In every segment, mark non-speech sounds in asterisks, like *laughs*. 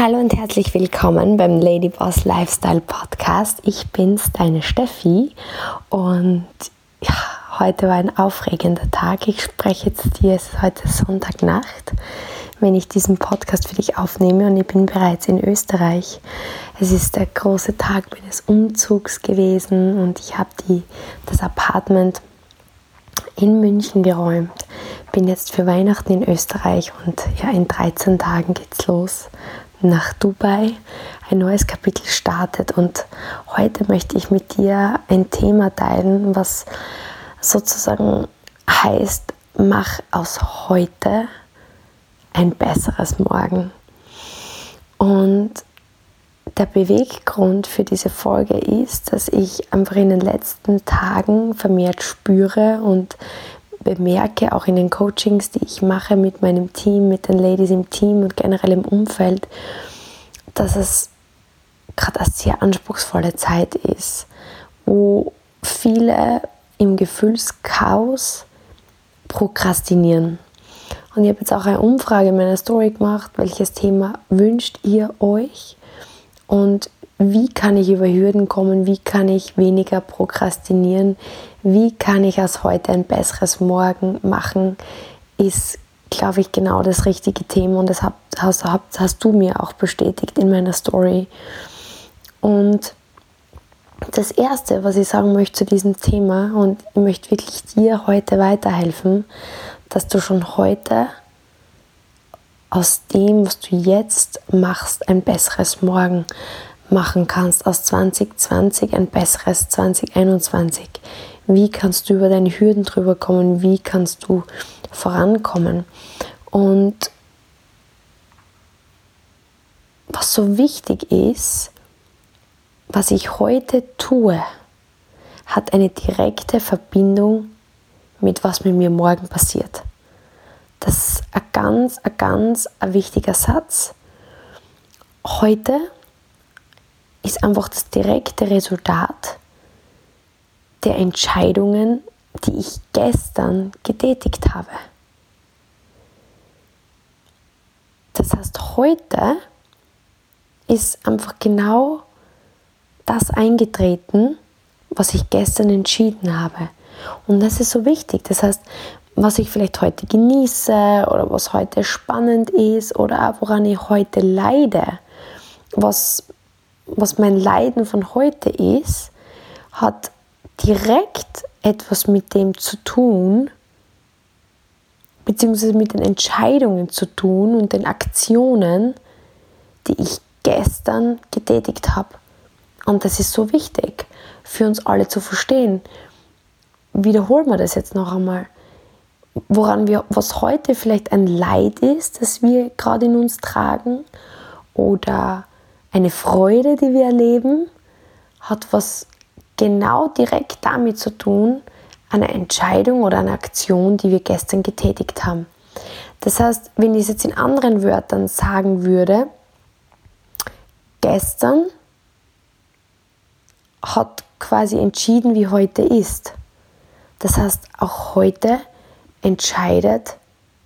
Hallo und herzlich willkommen beim Ladyboss Lifestyle Podcast. Ich bin's, deine Steffi und ja, heute war ein aufregender Tag. Ich spreche jetzt dir, es ist heute Sonntagnacht, wenn ich diesen Podcast für dich aufnehme und ich bin bereits in Österreich. Es ist der große Tag meines Umzugs gewesen und ich habe das Apartment in München geräumt. Bin jetzt für Weihnachten in Österreich und ja, in 13 Tagen geht's los nach Dubai. Ein neues Kapitel startet und heute möchte ich mit dir ein Thema teilen, was sozusagen heißt, mach aus heute ein besseres Morgen. Und der Beweggrund für diese Folge ist, dass ich einfach in den letzten Tagen vermehrt spüre und bemerke, auch in den Coachings, die ich mache mit meinem Team, mit den Ladies im Team und generell im Umfeld, dass es gerade eine sehr anspruchsvolle Zeit ist, wo viele im Gefühlschaos prokrastinieren. Und ich habe jetzt auch eine Umfrage in meiner Story gemacht, welches Thema wünscht ihr euch? Und wie kann ich über Hürden kommen, wie kann ich weniger prokrastinieren, wie kann ich aus heute ein besseres Morgen machen, ist, glaube ich, genau das richtige Thema und das hast, hast, hast du mir auch bestätigt in meiner Story. Und das Erste, was ich sagen möchte zu diesem Thema, und ich möchte wirklich dir heute weiterhelfen, dass du schon heute aus dem, was du jetzt machst, ein besseres Morgen machen kannst, aus 2020 ein besseres 2021. Wie kannst du über deine Hürden drüber kommen? Wie kannst du vorankommen? Und was so wichtig ist, was ich heute tue, hat eine direkte Verbindung mit was mit mir morgen passiert. Das ist ein ganz, ein ganz ein wichtiger Satz. Heute ist einfach das direkte Resultat der Entscheidungen, die ich gestern getätigt habe. Das heißt, heute ist einfach genau das eingetreten, was ich gestern entschieden habe. Und das ist so wichtig. Das heißt, was ich vielleicht heute genieße oder was heute spannend ist oder woran ich heute leide, was, was mein Leiden von heute ist, hat direkt etwas mit dem zu tun, beziehungsweise mit den Entscheidungen zu tun und den Aktionen, die ich gestern getätigt habe. Und das ist so wichtig für uns alle zu verstehen. Wiederholen wir das jetzt noch einmal woran wir, was heute vielleicht ein Leid ist, das wir gerade in uns tragen, oder eine Freude, die wir erleben, hat was genau direkt damit zu tun, eine Entscheidung oder eine Aktion, die wir gestern getätigt haben. Das heißt, wenn ich es jetzt in anderen Wörtern sagen würde, gestern hat quasi entschieden, wie heute ist. Das heißt, auch heute entscheidet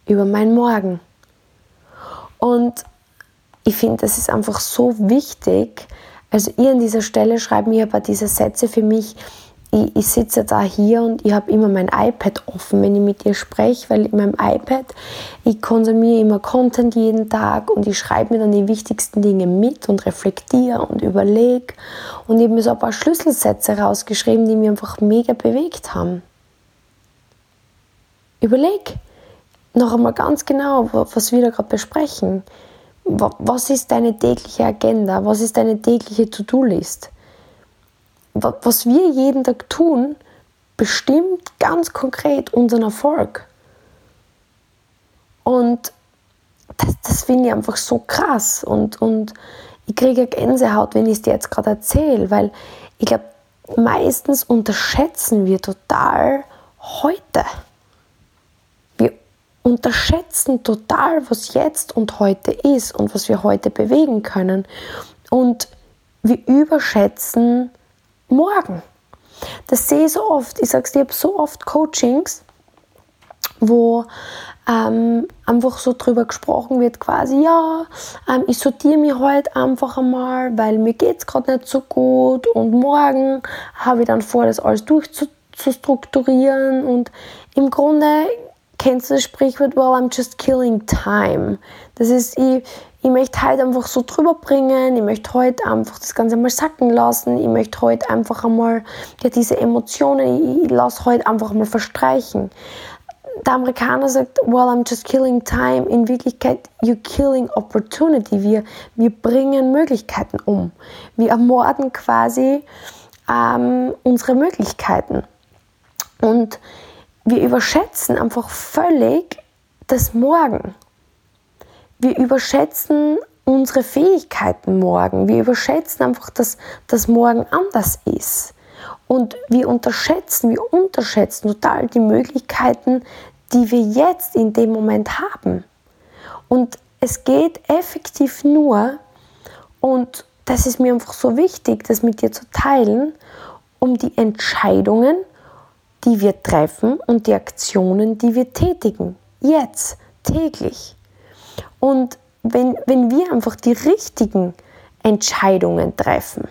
über mein Morgen. Und ich finde, das ist einfach so wichtig. Also ihr an dieser Stelle schreibt mir aber diese Sätze für mich. Ich, ich sitze da hier und ich habe immer mein iPad offen, wenn ich mit ihr spreche, weil in meinem iPad, ich konsumiere immer Content jeden Tag und ich schreibe mir dann die wichtigsten Dinge mit und reflektiere und überlege. Und ich habe mir so ein paar Schlüsselsätze rausgeschrieben, die mich einfach mega bewegt haben. Überleg noch einmal ganz genau, was wir da gerade besprechen. Was ist deine tägliche Agenda? Was ist deine tägliche To-Do-List? Was wir jeden Tag tun, bestimmt ganz konkret unseren Erfolg. Und das, das finde ich einfach so krass. Und, und ich kriege Gänsehaut, wenn ich es dir jetzt gerade erzähle, weil ich glaube, meistens unterschätzen wir total heute unterschätzen total, was jetzt und heute ist und was wir heute bewegen können. Und wir überschätzen morgen. Das sehe ich so oft. Ich sage es dir, ich habe so oft Coachings, wo ähm, einfach so drüber gesprochen wird, quasi, ja, ähm, ich sortiere mich heute einfach einmal, weil mir geht es gerade nicht so gut und morgen habe ich dann vor, das alles durchzustrukturieren und im Grunde kennst du das Sprichwort, well, I'm just killing time. Das ist, ich, ich möchte heute einfach so drüber bringen, ich möchte heute einfach das Ganze mal sacken lassen, ich möchte heute einfach einmal ja, diese Emotionen, ich, lasse heute einfach mal verstreichen der Amerikaner sagt, well, I'm just killing time. In Wirklichkeit, you're killing opportunity. Wir, wir bringen Möglichkeiten um. Wir ermorden quasi ähm, unsere Möglichkeiten. Und wir überschätzen einfach völlig das Morgen. Wir überschätzen unsere Fähigkeiten morgen. Wir überschätzen einfach, dass das Morgen anders ist. Und wir unterschätzen, wir unterschätzen total die Möglichkeiten, die wir jetzt in dem Moment haben. Und es geht effektiv nur, und das ist mir einfach so wichtig, das mit dir zu teilen, um die Entscheidungen, die wir treffen und die Aktionen, die wir tätigen. Jetzt, täglich. Und wenn, wenn wir einfach die richtigen Entscheidungen treffen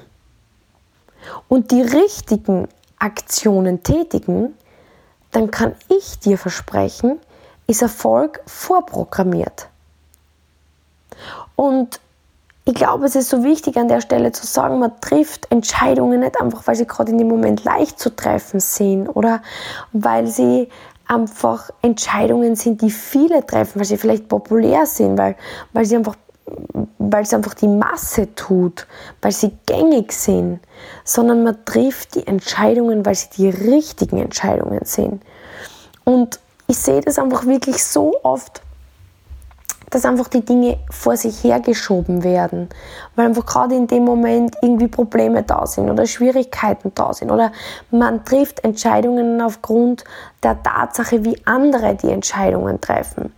und die richtigen Aktionen tätigen, dann kann ich dir versprechen, ist Erfolg vorprogrammiert. Und ich glaube, es ist so wichtig an der Stelle zu sagen, man trifft Entscheidungen nicht einfach, weil sie gerade in dem Moment leicht zu treffen sind oder weil sie einfach Entscheidungen sind, die viele treffen, weil sie vielleicht populär sind, weil, weil sie einfach weil es einfach die Masse tut, weil sie gängig sind, sondern man trifft die Entscheidungen, weil sie die richtigen Entscheidungen sind. Und ich sehe das einfach wirklich so oft, dass einfach die Dinge vor sich hergeschoben werden, weil einfach gerade in dem Moment irgendwie Probleme da sind oder Schwierigkeiten da sind oder man trifft Entscheidungen aufgrund der Tatsache, wie andere die Entscheidungen treffen.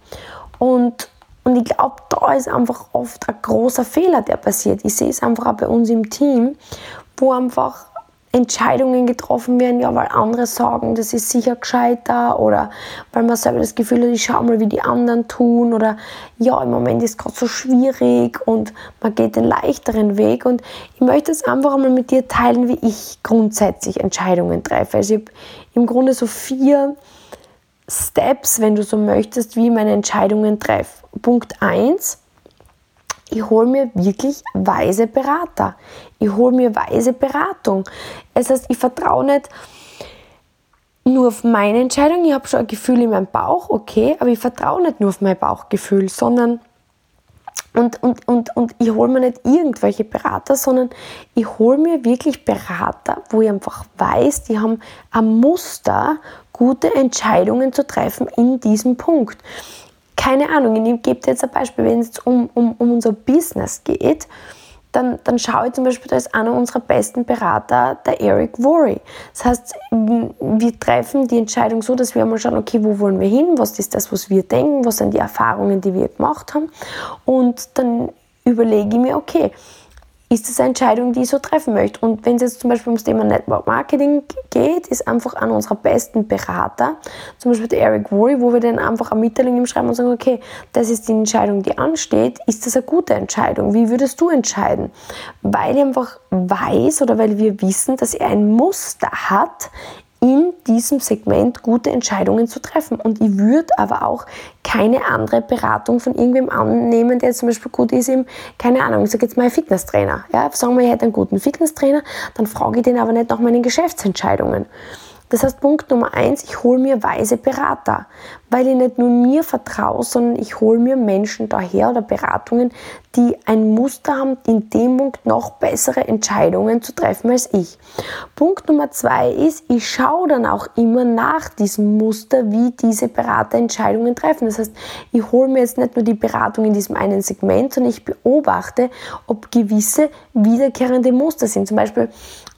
Und und ich glaube, da ist einfach oft ein großer Fehler, der passiert. Ich sehe es einfach auch bei uns im Team, wo einfach Entscheidungen getroffen werden, ja, weil andere sagen, das ist sicher gescheiter oder weil man selber das Gefühl hat, ich schau mal, wie die anderen tun oder ja, im Moment ist gerade so schwierig und man geht den leichteren Weg und ich möchte es einfach einmal mit dir teilen, wie ich grundsätzlich Entscheidungen treffe. Also ich habe im Grunde so vier Steps, wenn du so möchtest, wie ich meine Entscheidungen treffe. Punkt 1, ich hole mir wirklich weise Berater. Ich hole mir weise Beratung. Das heißt, ich vertraue nicht nur auf meine Entscheidung. Ich habe schon ein Gefühl in meinem Bauch, okay, aber ich vertraue nicht nur auf mein Bauchgefühl, sondern und, und, und, und ich hole mir nicht irgendwelche Berater, sondern ich hole mir wirklich Berater, wo ich einfach weiß, die haben ein Muster, gute Entscheidungen zu treffen in diesem Punkt. Keine Ahnung, ich gebe dir jetzt ein Beispiel, wenn es jetzt um, um, um unser Business geht, dann, dann schaue ich zum Beispiel, da ist einer unserer besten Berater, der Eric Worry. Das heißt, wir treffen die Entscheidung so, dass wir mal schauen, okay, wo wollen wir hin, was ist das, was wir denken, was sind die Erfahrungen, die wir gemacht haben. Und dann überlege ich mir, okay, ist das eine Entscheidung, die ich so treffen möchte. Und wenn es jetzt zum Beispiel ums Thema Network Marketing geht, ist einfach einer unserer besten Berater, zum Beispiel der Eric Worry, wo wir dann einfach eine Mitteilung ihm schreiben und sagen, okay, das ist die Entscheidung, die ansteht, ist das eine gute Entscheidung? Wie würdest du entscheiden? Weil ich einfach weiß oder weil wir wissen, dass er ein Muster hat, in diesem Segment gute Entscheidungen zu treffen. Und ich würde aber auch keine andere Beratung von irgendwem annehmen, der zum Beispiel gut ist im, keine Ahnung, ich sage jetzt mal Fitnesstrainer. Ja, sagen wir, ich hätte einen guten Fitnesstrainer, dann frage ich den aber nicht nach meinen Geschäftsentscheidungen. Das heißt, Punkt Nummer eins, ich hole mir weise Berater, weil ich nicht nur mir vertraue, sondern ich hole mir Menschen daher oder Beratungen, die ein Muster haben, in dem Punkt noch bessere Entscheidungen zu treffen als ich. Punkt Nummer zwei ist, ich schaue dann auch immer nach diesem Muster, wie diese Berater Entscheidungen treffen. Das heißt, ich hole mir jetzt nicht nur die Beratung in diesem einen Segment, sondern ich beobachte, ob gewisse wiederkehrende Muster sind. Zum Beispiel,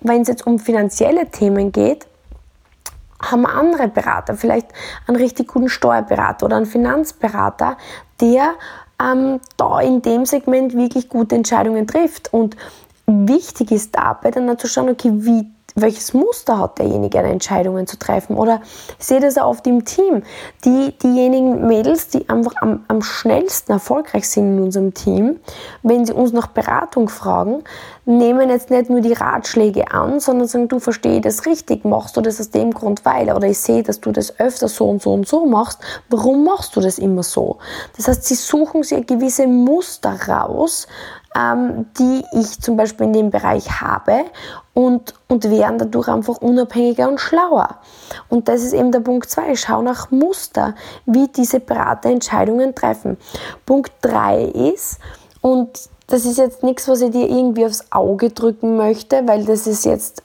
wenn es jetzt um finanzielle Themen geht, haben andere Berater, vielleicht einen richtig guten Steuerberater oder einen Finanzberater, der ähm, da in dem Segment wirklich gute Entscheidungen trifft. Und wichtig ist dabei dann zu schauen, okay, wie, welches Muster hat derjenige, Entscheidungen zu treffen? Oder ich sehe das auch oft im Team. Die, diejenigen Mädels, die einfach am, am schnellsten erfolgreich sind in unserem Team, wenn sie uns nach Beratung fragen, nehmen jetzt nicht nur die Ratschläge an, sondern sagen, du verstehst das richtig, machst du das aus dem Grund, weil, oder ich sehe, dass du das öfter so und so und so machst, warum machst du das immer so? Das heißt, sie suchen sich gewisse Muster raus, ähm, die ich zum Beispiel in dem Bereich habe und, und werden dadurch einfach unabhängiger und schlauer. Und das ist eben der Punkt 2. Schau nach Muster, wie diese Berater Entscheidungen treffen. Punkt 3 ist, und das ist jetzt nichts, was ich dir irgendwie aufs Auge drücken möchte, weil das ist jetzt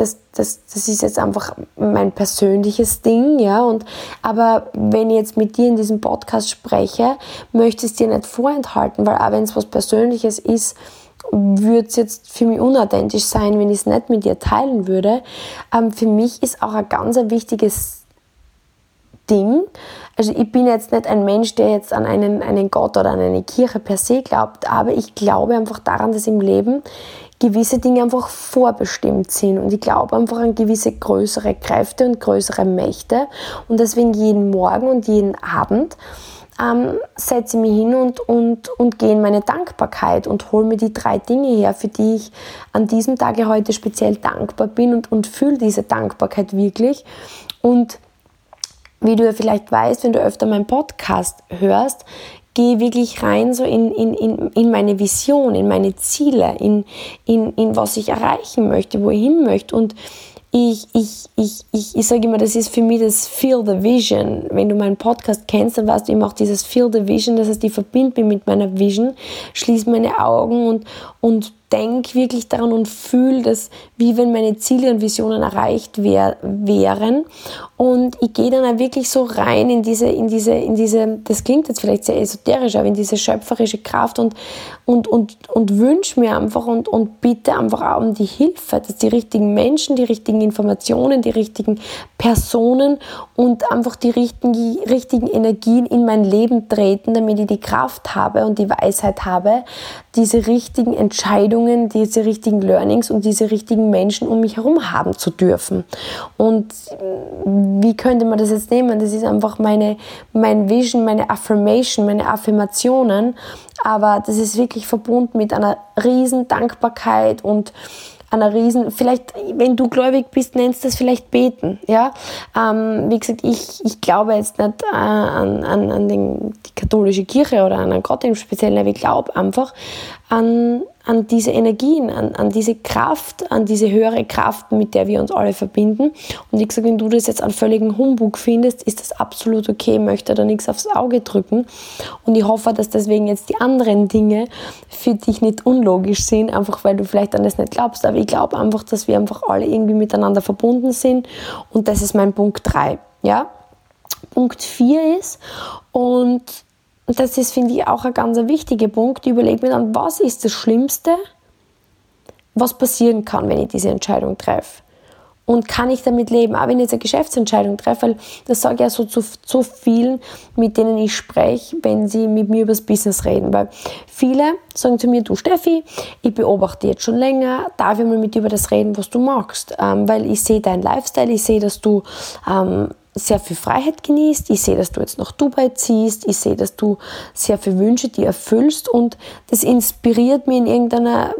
das, das, das ist jetzt einfach mein persönliches Ding, ja. Und, aber wenn ich jetzt mit dir in diesem Podcast spreche, möchte ich es dir nicht vorenthalten, weil auch wenn es was Persönliches ist, würde es jetzt für mich unauthentisch sein, wenn ich es nicht mit dir teilen würde. Ähm, für mich ist auch ein ganz wichtiges Ding. Also ich bin jetzt nicht ein Mensch, der jetzt an einen, einen Gott oder an eine Kirche per se glaubt, aber ich glaube einfach daran, dass im Leben gewisse Dinge einfach vorbestimmt sind. Und ich glaube einfach an gewisse größere Kräfte und größere Mächte. Und deswegen jeden Morgen und jeden Abend ähm, setze ich mich hin und, und, und gehe in meine Dankbarkeit und hole mir die drei Dinge her, für die ich an diesem Tage heute speziell dankbar bin und, und fühle diese Dankbarkeit wirklich. Und wie du ja vielleicht weißt, wenn du öfter meinen Podcast hörst, gehe wirklich rein so in, in, in, in meine Vision, in meine Ziele, in, in, in was ich erreichen möchte, wo ich hin möchte. Und ich, ich, ich, ich, ich sage immer, das ist für mich das Feel the Vision. Wenn du meinen Podcast kennst, dann weißt du immer auch dieses Feel the Vision. Das heißt, ich verbinde mich mit meiner Vision, schließe meine Augen und, und denke wirklich daran und fühle das, wie wenn meine Ziele und Visionen erreicht wär, wären. Und ich gehe dann auch wirklich so rein in diese, in diese, in diese, das klingt jetzt vielleicht sehr esoterisch, aber in diese schöpferische Kraft und, und, und, und wünsche mir einfach und, und bitte einfach auch um die Hilfe, dass die richtigen Menschen, die richtigen Informationen, die richtigen Personen und einfach die richtigen, richtigen Energien in mein Leben treten, damit ich die Kraft habe und die Weisheit habe, diese richtigen Entscheidungen, diese richtigen Learnings und diese richtigen Menschen um mich herum haben zu dürfen. Und wie könnte man das jetzt nehmen? Das ist einfach meine, mein Vision, meine Affirmation, meine Affirmationen. Aber das ist wirklich verbunden mit einer riesen Dankbarkeit und einer riesen, vielleicht, wenn du gläubig bist, nennst du das vielleicht beten, ja. Ähm, wie gesagt, ich, ich glaube jetzt nicht äh, an, an, an den, die katholische Kirche oder an einen Gott im Speziellen, aber ich glaube einfach an, an diese Energien, an, an diese Kraft, an diese höhere Kraft, mit der wir uns alle verbinden. Und ich gesagt, wenn du das jetzt an völligen Humbug findest, ist das absolut okay, möchte da nichts aufs Auge drücken. Und ich hoffe, dass deswegen jetzt die anderen Dinge für dich nicht unlogisch sind, einfach weil du vielleicht an das nicht glaubst. Aber ich glaube einfach, dass wir einfach alle irgendwie miteinander verbunden sind. Und das ist mein Punkt 3. Ja? Punkt 4 ist, und das ist, finde ich, auch ein ganz wichtiger Punkt. Ich überlege mir dann, was ist das Schlimmste, was passieren kann, wenn ich diese Entscheidung treffe. Und kann ich damit leben, auch wenn ich jetzt eine Geschäftsentscheidung treffe, weil das sage ich ja so zu, zu vielen, mit denen ich spreche, wenn sie mit mir über das Business reden. Weil viele sagen zu mir, du Steffi, ich beobachte jetzt schon länger, darf ich mal mit dir über das reden, was du magst? Ähm, weil ich sehe deinen Lifestyle, ich sehe, dass du ähm, sehr viel Freiheit genießt. Ich sehe, dass du jetzt nach Dubai ziehst. Ich sehe, dass du sehr viele Wünsche dir erfüllst und das inspiriert mich in irgendeiner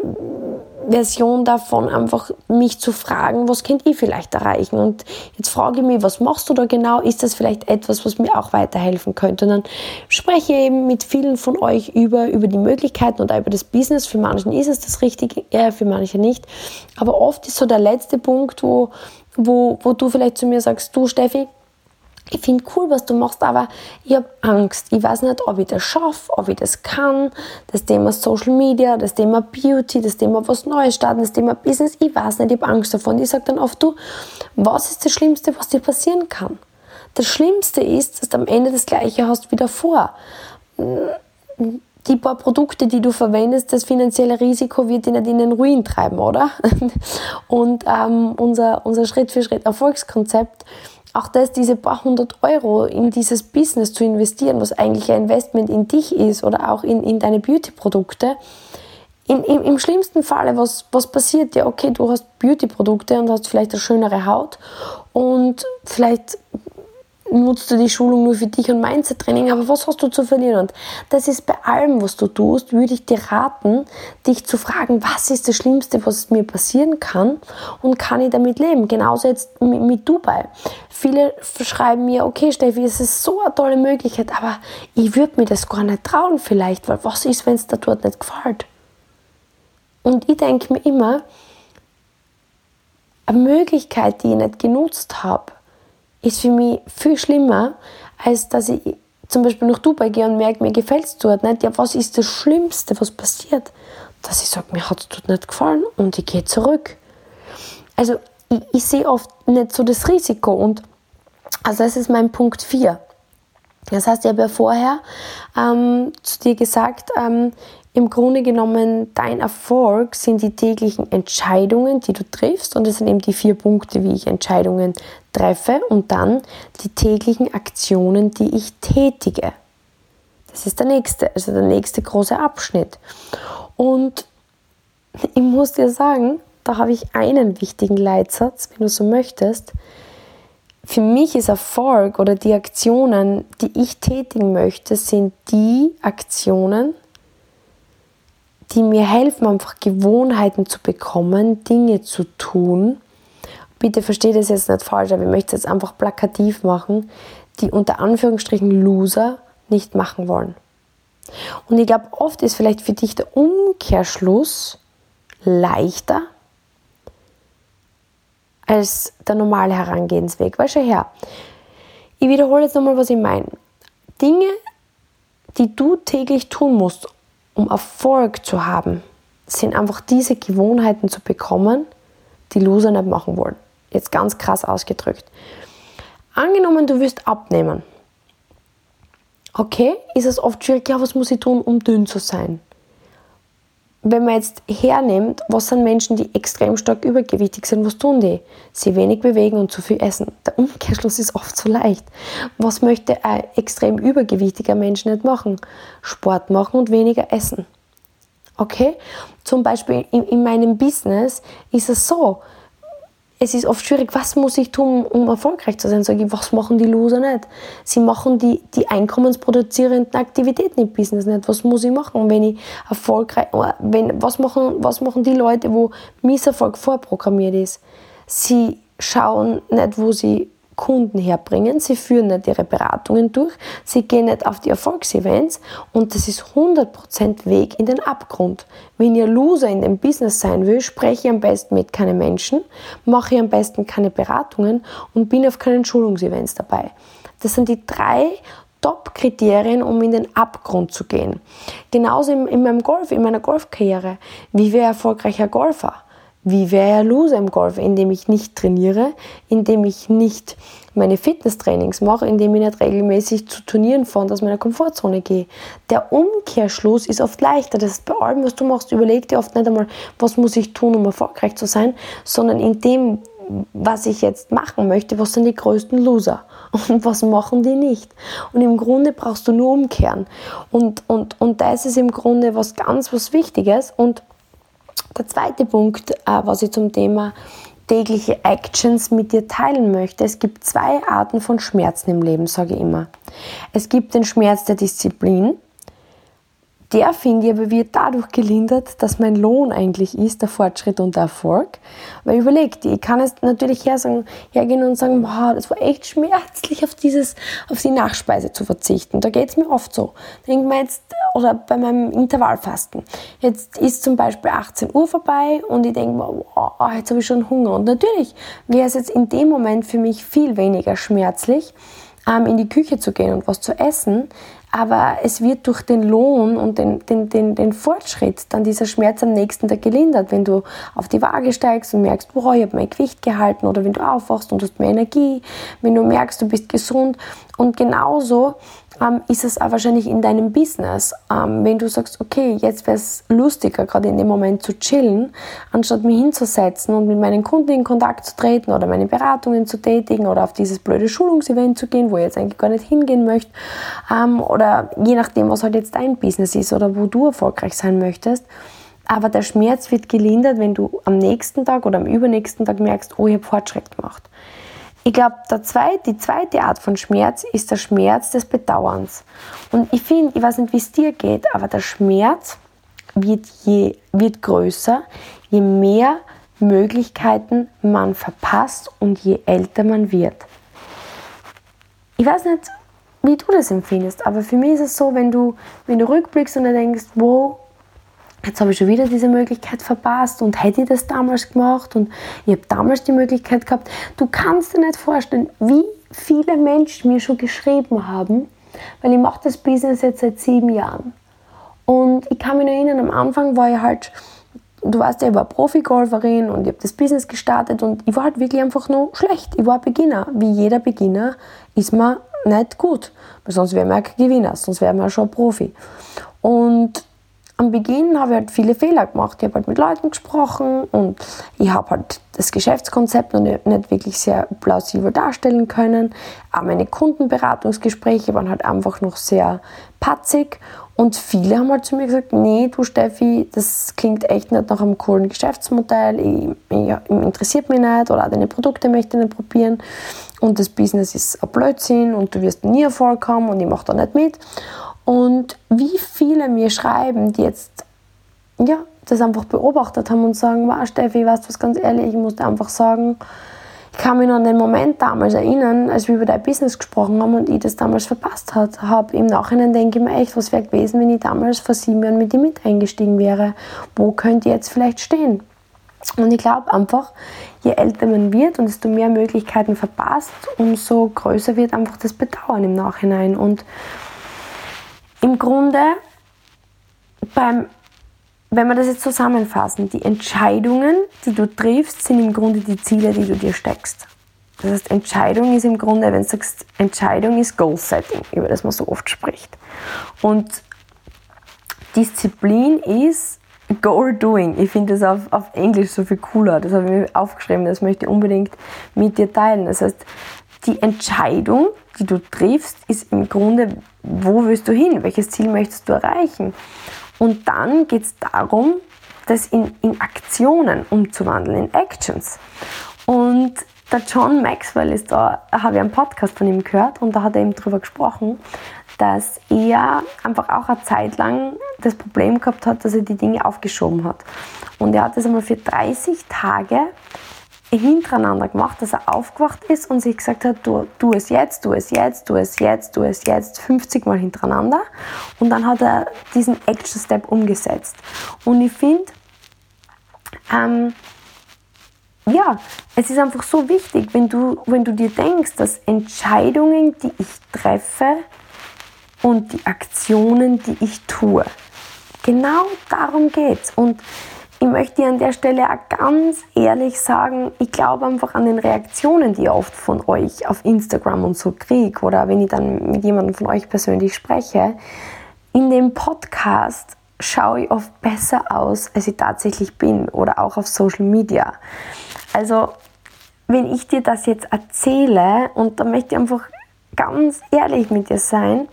Version davon, einfach mich zu fragen, was könnt ihr vielleicht erreichen? Und jetzt frage ich mich, was machst du da genau? Ist das vielleicht etwas, was mir auch weiterhelfen könnte? Und dann spreche ich eben mit vielen von euch über, über die Möglichkeiten und auch über das Business. Für manchen ist es das Richtige, äh, für manche nicht. Aber oft ist so der letzte Punkt, wo, wo, wo du vielleicht zu mir sagst, du Steffi, ich finde cool, was du machst, aber ich habe Angst. Ich weiß nicht, ob ich das schaffe, ob ich das kann. Das Thema Social Media, das Thema Beauty, das Thema was Neues starten, das Thema Business. Ich weiß nicht, ich habe Angst davon. Ich sage dann oft, du, was ist das Schlimmste, was dir passieren kann? Das Schlimmste ist, dass du am Ende das Gleiche hast wie davor. Die paar Produkte, die du verwendest, das finanzielle Risiko wird dich nicht in den Ruin treiben, oder? *laughs* Und ähm, unser, unser Schritt-für-Schritt-Erfolgskonzept auch das, diese paar hundert Euro in dieses Business zu investieren, was eigentlich ein Investment in dich ist oder auch in, in deine Beauty-Produkte, in, im, im schlimmsten Falle, was, was passiert dir? Okay, du hast Beauty-Produkte und hast vielleicht eine schönere Haut und vielleicht nutzt du die Schulung nur für dich und Mindset-Training, aber was hast du zu verlieren? Und das ist bei allem, was du tust, würde ich dir raten, dich zu fragen, was ist das Schlimmste, was mir passieren kann und kann ich damit leben? Genauso jetzt mit, mit Dubai. Viele schreiben mir, okay Steffi, es ist so eine tolle Möglichkeit, aber ich würde mir das gar nicht trauen vielleicht, weil was ist, wenn es da dort nicht gefällt? Und ich denke mir immer, eine Möglichkeit, die ich nicht genutzt habe, ist für mich viel schlimmer, als dass ich zum Beispiel nach Dubai gehe und merke, mir gefällt es dort nicht. Ja, was ist das Schlimmste, was passiert? Dass ich sage, mir hat es dort nicht gefallen und ich gehe zurück. Also ich, ich sehe oft nicht so das Risiko und also das ist mein Punkt 4. Das heißt, ich habe ja vorher ähm, zu dir gesagt, ähm, im Grunde genommen, dein Erfolg sind die täglichen Entscheidungen, die du triffst. Und das sind eben die vier Punkte, wie ich Entscheidungen treffe. Und dann die täglichen Aktionen, die ich tätige. Das ist der nächste, also der nächste große Abschnitt. Und ich muss dir sagen, da habe ich einen wichtigen Leitsatz, wenn du so möchtest. Für mich ist Erfolg oder die Aktionen, die ich tätigen möchte, sind die Aktionen, die mir helfen, einfach Gewohnheiten zu bekommen, Dinge zu tun. Bitte versteht das jetzt nicht falsch, aber ich möchte es jetzt einfach plakativ machen, die unter Anführungsstrichen Loser nicht machen wollen. Und ich glaube, oft ist vielleicht für dich der Umkehrschluss leichter als der normale Herangehensweg. Weißt du her? Ich wiederhole jetzt nochmal, was ich meine. Dinge, die du täglich tun musst, um Erfolg zu haben, sind einfach diese Gewohnheiten zu bekommen, die Loser nicht machen wollen. Jetzt ganz krass ausgedrückt. Angenommen, du willst abnehmen. Okay, ist es oft schwierig, ja, was muss ich tun, um dünn zu sein? wenn man jetzt hernimmt, was sind Menschen, die extrem stark übergewichtig sind, was tun die? Sie wenig bewegen und zu viel essen. Der Umkehrschluss ist oft so leicht. Was möchte ein extrem übergewichtiger Mensch nicht machen? Sport machen und weniger essen. Okay? Zum Beispiel in, in meinem Business ist es so, es ist oft schwierig, was muss ich tun, um erfolgreich zu sein? Sage ich, was machen die Loser nicht? Sie machen die, die einkommensproduzierenden Aktivitäten im Business nicht. Was muss ich machen, wenn ich erfolgreich, wenn, was machen, was machen die Leute, wo Misserfolg vorprogrammiert ist? Sie schauen nicht, wo sie Kunden herbringen, sie führen nicht ihre Beratungen durch, sie gehen nicht auf die Erfolgsevents und das ist 100% Weg in den Abgrund. Wenn ihr Loser in dem Business sein will, spreche ich am besten mit keinen Menschen, mache ich am besten keine Beratungen und bin auf keinen Schulungsevents dabei. Das sind die drei Top-Kriterien, um in den Abgrund zu gehen. Genauso in, in meinem Golf, in meiner Golfkarriere. Wie wäre erfolgreicher Golfer? Wie wäre er Loser im Golf, indem ich nicht trainiere, indem ich nicht meine Fitnesstrainings mache, indem ich nicht regelmäßig zu Turnieren fahre, aus meiner Komfortzone gehe. Der Umkehrschluss ist oft leichter. Das ist bei allem, was du machst, überleg dir oft nicht einmal, was muss ich tun, um erfolgreich zu sein, sondern in dem, was ich jetzt machen möchte, was sind die größten Loser und *laughs* was machen die nicht. Und im Grunde brauchst du nur umkehren. Und, und, und da ist es im Grunde was ganz was Wichtiges und der zweite Punkt, äh, was ich zum Thema tägliche Actions mit dir teilen möchte. Es gibt zwei Arten von Schmerzen im Leben, sage ich immer. Es gibt den Schmerz der Disziplin, der, finde ich, aber wird dadurch gelindert, dass mein Lohn eigentlich ist, der Fortschritt und der Erfolg. Weil überleg dir, ich kann jetzt natürlich her sagen, hergehen und sagen, wow, das war echt schmerzlich, auf, dieses, auf die Nachspeise zu verzichten. Da geht es mir oft so. Denk mal jetzt, oder bei meinem Intervallfasten. Jetzt ist zum Beispiel 18 Uhr vorbei und ich denke mir, wow, jetzt habe ich schon Hunger. Und natürlich wäre es jetzt in dem Moment für mich viel weniger schmerzlich, ähm, in die Küche zu gehen und was zu essen, aber es wird durch den Lohn und den, den, den, den Fortschritt dann dieser Schmerz am nächsten Tag gelindert. Wenn du auf die Waage steigst und merkst, boah, ich habe mein Gewicht gehalten oder wenn du aufwachst und hast mehr Energie, wenn du merkst, du bist gesund. Und genauso ähm, ist es auch wahrscheinlich in deinem Business. Ähm, wenn du sagst, okay, jetzt wäre es lustiger, gerade in dem Moment zu chillen, anstatt mich hinzusetzen und mit meinen Kunden in Kontakt zu treten oder meine Beratungen zu tätigen oder auf dieses blöde Schulungsevent zu gehen, wo ich jetzt eigentlich gar nicht hingehen möchte, ähm, oder je nachdem, was halt jetzt dein Business ist oder wo du erfolgreich sein möchtest, aber der Schmerz wird gelindert, wenn du am nächsten Tag oder am übernächsten Tag merkst, oh, ich habe Fortschritt gemacht. Ich glaube, die zweite Art von Schmerz ist der Schmerz des Bedauerns. Und ich finde, ich weiß nicht, wie es dir geht, aber der Schmerz wird, je, wird größer, je mehr Möglichkeiten man verpasst und je älter man wird. Ich weiß nicht, wie du das empfindest, aber für mich ist es so, wenn du, wenn du rückblickst und denkst, wow, jetzt habe ich schon wieder diese Möglichkeit verpasst und hätte ich das damals gemacht und ich habe damals die Möglichkeit gehabt. Du kannst dir nicht vorstellen, wie viele Menschen mir schon geschrieben haben, weil ich mache das Business jetzt seit sieben Jahren. Und ich kann mich noch erinnern, am Anfang war ich halt, du weißt ja, ich war Profi-Golferin und ich habe das Business gestartet und ich war halt wirklich einfach nur schlecht. Ich war Beginner. Wie jeder Beginner ist man nicht gut, weil sonst wäre man ja kein Gewinner, sonst wäre man schon Profi. Und am Beginn habe ich halt viele Fehler gemacht. Ich habe halt mit Leuten gesprochen und ich habe halt das Geschäftskonzept noch nicht wirklich sehr plausibel darstellen können. Auch meine Kundenberatungsgespräche waren halt einfach noch sehr patzig und viele haben halt zu mir gesagt, nee, du Steffi, das klingt echt nicht nach einem coolen Geschäftsmodell, ich, ich, interessiert mich nicht oder deine Produkte möchte ich nicht probieren und das Business ist ein Blödsinn und du wirst nie Erfolg haben und ich mache da nicht mit. Und wie viele mir schreiben, die jetzt ja, das einfach beobachtet haben und sagen, wow Steffi, weißt du was ganz ehrlich, ich muss dir einfach sagen, ich kann mich noch an den Moment damals erinnern, als wir über dein Business gesprochen haben und ich das damals verpasst habe. Im Nachhinein denke ich mir echt, was wäre gewesen, wenn ich damals vor sieben Jahren mit dir mit eingestiegen wäre. Wo könnte ich jetzt vielleicht stehen? Und ich glaube einfach, je älter man wird und desto mehr Möglichkeiten verpasst, umso größer wird einfach das Bedauern im Nachhinein. Und im Grunde, beim, wenn wir das jetzt zusammenfassen, die Entscheidungen, die du triffst, sind im Grunde die Ziele, die du dir steckst. Das heißt, Entscheidung ist im Grunde, wenn du sagst, Entscheidung ist Goal-Setting, über das man so oft spricht. Und Disziplin ist Goal-Doing. Ich finde das auf, auf Englisch so viel cooler. Das habe ich mir aufgeschrieben, das möchte ich unbedingt mit dir teilen. Das heißt, die Entscheidung, die du triffst, ist im Grunde, wo willst du hin? Welches Ziel möchtest du erreichen? Und dann geht es darum, das in, in Aktionen umzuwandeln, in Actions. Und der John Maxwell ist da, habe ich einen Podcast von ihm gehört und da hat er eben darüber gesprochen, dass er einfach auch eine Zeit lang das Problem gehabt hat, dass er die Dinge aufgeschoben hat. Und er hat das einmal für 30 Tage hintereinander gemacht, dass er aufgewacht ist und sich gesagt hat, du, tu es jetzt, tu es jetzt, tu es jetzt, tu es jetzt, 50 Mal hintereinander. Und dann hat er diesen Action Step umgesetzt. Und ich finde, ähm, ja, es ist einfach so wichtig, wenn du, wenn du dir denkst, dass Entscheidungen, die ich treffe und die Aktionen, die ich tue, genau darum geht's. Und ich möchte dir an der Stelle auch ganz ehrlich sagen, ich glaube einfach an den Reaktionen, die ich oft von euch auf Instagram und so kriege oder wenn ich dann mit jemandem von euch persönlich spreche. In dem Podcast schaue ich oft besser aus, als ich tatsächlich bin oder auch auf Social Media. Also, wenn ich dir das jetzt erzähle und da möchte ich einfach ganz ehrlich mit dir sein,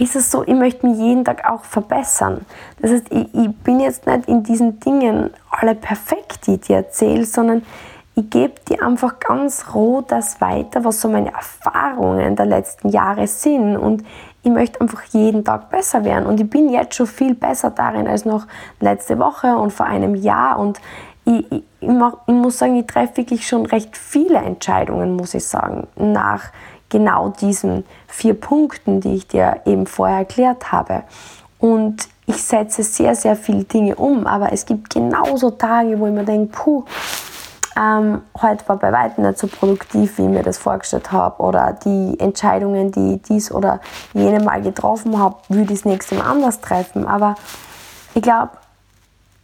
ist es so, ich möchte mich jeden Tag auch verbessern. Das heißt, ich, ich bin jetzt nicht in diesen Dingen alle perfekt, die ich dir erzähle, sondern ich gebe dir einfach ganz roh das weiter, was so meine Erfahrungen der letzten Jahre sind. Und ich möchte einfach jeden Tag besser werden. Und ich bin jetzt schon viel besser darin als noch letzte Woche und vor einem Jahr. Und ich, ich, ich, mach, ich muss sagen, ich treffe wirklich schon recht viele Entscheidungen, muss ich sagen, nach genau diesen vier Punkten, die ich dir eben vorher erklärt habe. Und ich setze sehr, sehr viele Dinge um, aber es gibt genauso Tage, wo ich mir denke, puh, ähm, heute war bei weitem nicht so produktiv, wie ich mir das vorgestellt habe. Oder die Entscheidungen, die ich dies oder jene Mal getroffen habe, würde ich das nächste Mal anders treffen. Aber ich glaube,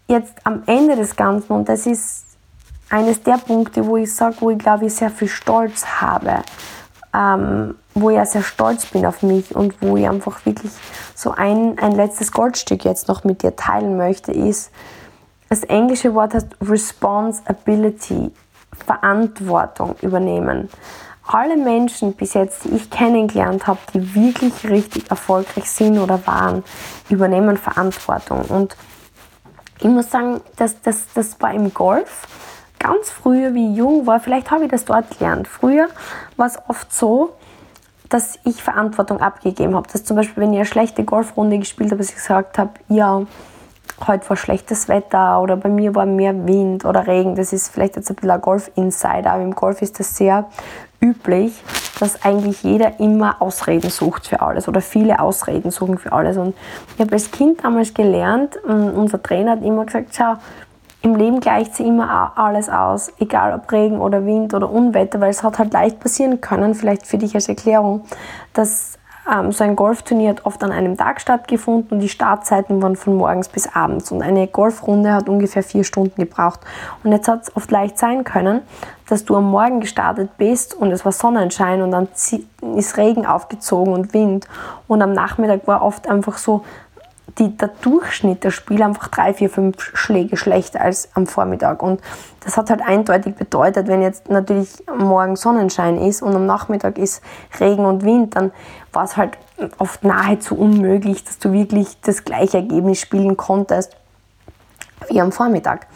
jetzt am Ende des Ganzen, und das ist eines der Punkte, wo ich sage, wo ich glaube ich sehr viel Stolz habe, ähm, wo ich ja sehr stolz bin auf mich und wo ich einfach wirklich so ein, ein letztes Goldstück jetzt noch mit dir teilen möchte, ist, das englische Wort heißt Responsibility, Verantwortung übernehmen. alle Menschen bis jetzt, die ich kennengelernt habe, die wirklich richtig erfolgreich sind oder waren, übernehmen Verantwortung. Und ich muss sagen, das, das, das war im Golf ganz früher, wie ich jung war, vielleicht habe ich das dort gelernt. Früher war es oft so, dass ich Verantwortung abgegeben habe. Dass zum Beispiel, wenn ich eine schlechte Golfrunde gespielt habe, dass ich gesagt habe, ja, heute war schlechtes Wetter oder bei mir war mehr Wind oder Regen. Das ist vielleicht jetzt ein bisschen ein Golf-Insider, aber im Golf ist das sehr üblich, dass eigentlich jeder immer Ausreden sucht für alles oder viele Ausreden suchen für alles. Und ich habe als Kind damals gelernt, unser Trainer hat immer gesagt, schau, im Leben gleicht sich immer alles aus, egal ob Regen oder Wind oder Unwetter, weil es hat halt leicht passieren können, vielleicht für dich als Erklärung, dass ähm, so ein Golfturnier hat oft an einem Tag stattgefunden und die Startzeiten waren von morgens bis abends und eine Golfrunde hat ungefähr vier Stunden gebraucht. Und jetzt hat es oft leicht sein können, dass du am Morgen gestartet bist und es war Sonnenschein und dann ist Regen aufgezogen und Wind und am Nachmittag war oft einfach so die, der Durchschnitt der Spieler einfach drei, vier, fünf Schläge schlechter als am Vormittag. Und das hat halt eindeutig bedeutet, wenn jetzt natürlich morgen Sonnenschein ist und am Nachmittag ist Regen und Wind, dann war es halt oft nahezu unmöglich, dass du wirklich das gleiche Ergebnis spielen konntest wie am Vormittag.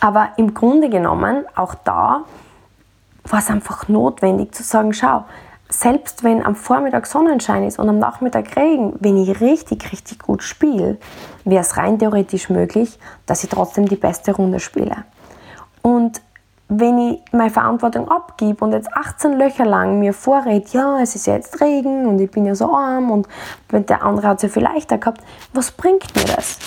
Aber im Grunde genommen, auch da war es einfach notwendig zu sagen, schau, selbst wenn am Vormittag Sonnenschein ist und am Nachmittag Regen, wenn ich richtig, richtig gut spiele, wäre es rein theoretisch möglich, dass ich trotzdem die beste Runde spiele. Und wenn ich meine Verantwortung abgebe und jetzt 18 Löcher lang mir vorrede, ja, es ist jetzt Regen und ich bin ja so arm und der andere hat es ja viel leichter gehabt, was bringt mir das?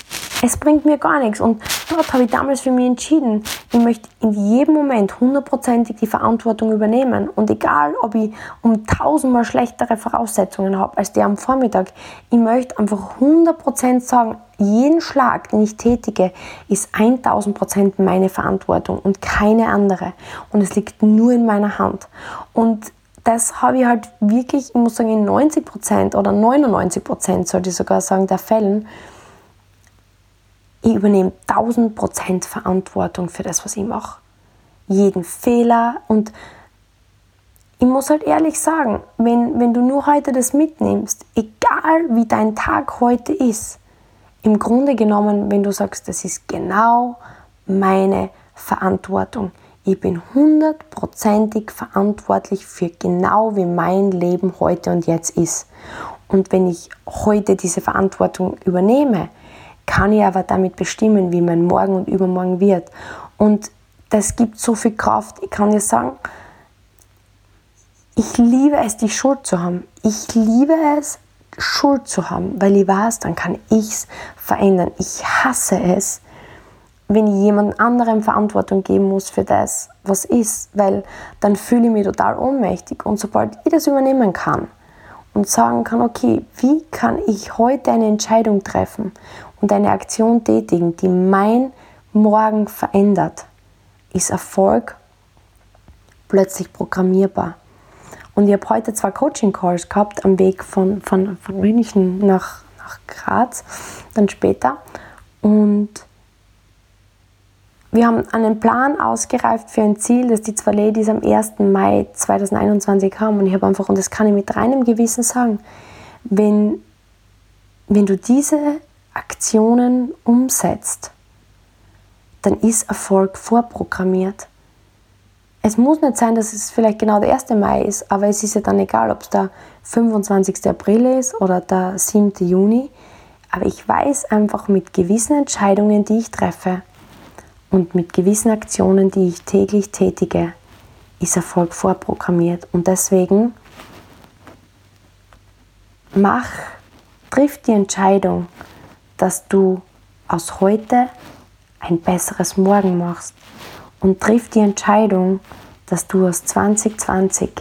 Es bringt mir gar nichts. Und dort habe ich damals für mich entschieden, ich möchte in jedem Moment hundertprozentig die Verantwortung übernehmen. Und egal, ob ich um tausendmal schlechtere Voraussetzungen habe als der am Vormittag, ich möchte einfach 100% sagen, jeden Schlag, den ich tätige, ist 1000% meine Verantwortung und keine andere. Und es liegt nur in meiner Hand. Und das habe ich halt wirklich, ich muss sagen, in 90% oder 99% sollte ich sogar sagen, der Fällen ich übernehme 1000% Verantwortung für das, was ich mache. Jeden Fehler und ich muss halt ehrlich sagen, wenn, wenn du nur heute das mitnimmst, egal wie dein Tag heute ist, im Grunde genommen, wenn du sagst, das ist genau meine Verantwortung. Ich bin hundertprozentig verantwortlich für genau wie mein Leben heute und jetzt ist. Und wenn ich heute diese Verantwortung übernehme, kann ich aber damit bestimmen, wie mein Morgen und Übermorgen wird. Und das gibt so viel Kraft. Ich kann dir sagen, ich liebe es, die Schuld zu haben. Ich liebe es, Schuld zu haben, weil ich weiß, dann kann ich es verändern. Ich hasse es, wenn ich jemand anderem Verantwortung geben muss für das, was ist, weil dann fühle ich mich total ohnmächtig. Und sobald ich das übernehmen kann und sagen kann, okay, wie kann ich heute eine Entscheidung treffen und eine Aktion tätigen, die mein Morgen verändert, ist Erfolg plötzlich programmierbar. Und ich habe heute zwei Coaching-Calls gehabt am Weg von, von, von München nach, nach Graz, dann später. Und wir haben einen Plan ausgereift für ein Ziel, das die zwei Ladies am 1. Mai 2021 haben. Und ich habe einfach, und das kann ich mit reinem Gewissen sagen, wenn, wenn du diese Aktionen umsetzt, dann ist Erfolg vorprogrammiert. Es muss nicht sein, dass es vielleicht genau der 1. Mai ist, aber es ist ja dann egal, ob es der 25. April ist oder der 7. Juni. Aber ich weiß einfach mit gewissen Entscheidungen, die ich treffe und mit gewissen Aktionen, die ich täglich tätige, ist Erfolg vorprogrammiert. Und deswegen mach, triff die Entscheidung, dass du aus heute ein besseres Morgen machst und triff die Entscheidung, dass du aus 2020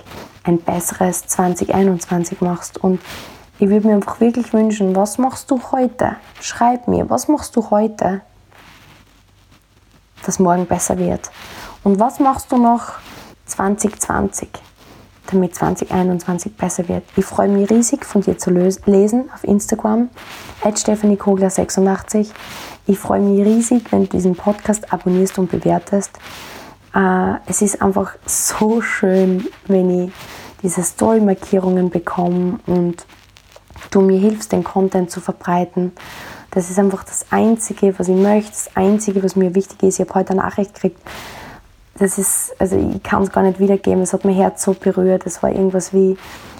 ein besseres 2021 machst. Und ich würde mir einfach wirklich wünschen, was machst du heute? Schreib mir, was machst du heute, dass morgen besser wird? Und was machst du noch 2020? Damit 2021 besser wird. Ich freue mich riesig, von dir zu lesen auf Instagram, Stephanie Kogler 86 Ich freue mich riesig, wenn du diesen Podcast abonnierst und bewertest. Äh, es ist einfach so schön, wenn ich diese Story-Markierungen bekomme und du mir hilfst, den Content zu verbreiten. Das ist einfach das Einzige, was ich möchte, das Einzige, was mir wichtig ist. Ich habe heute eine Nachricht gekriegt. Das ist, also ich kann es gar nicht wiedergeben. Es hat mein Herz so berührt. Es war irgendwas wie,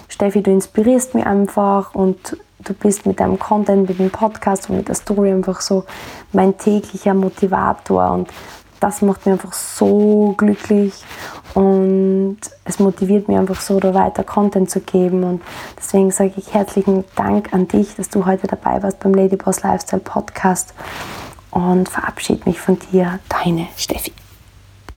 Steffi, du inspirierst mich einfach und du bist mit deinem Content, mit dem Podcast und mit der Story einfach so mein täglicher Motivator und das macht mich einfach so glücklich und es motiviert mich einfach so, da weiter Content zu geben. Und deswegen sage ich herzlichen Dank an dich, dass du heute dabei warst beim Ladyboss Lifestyle Podcast und verabschiede mich von dir, deine Steffi.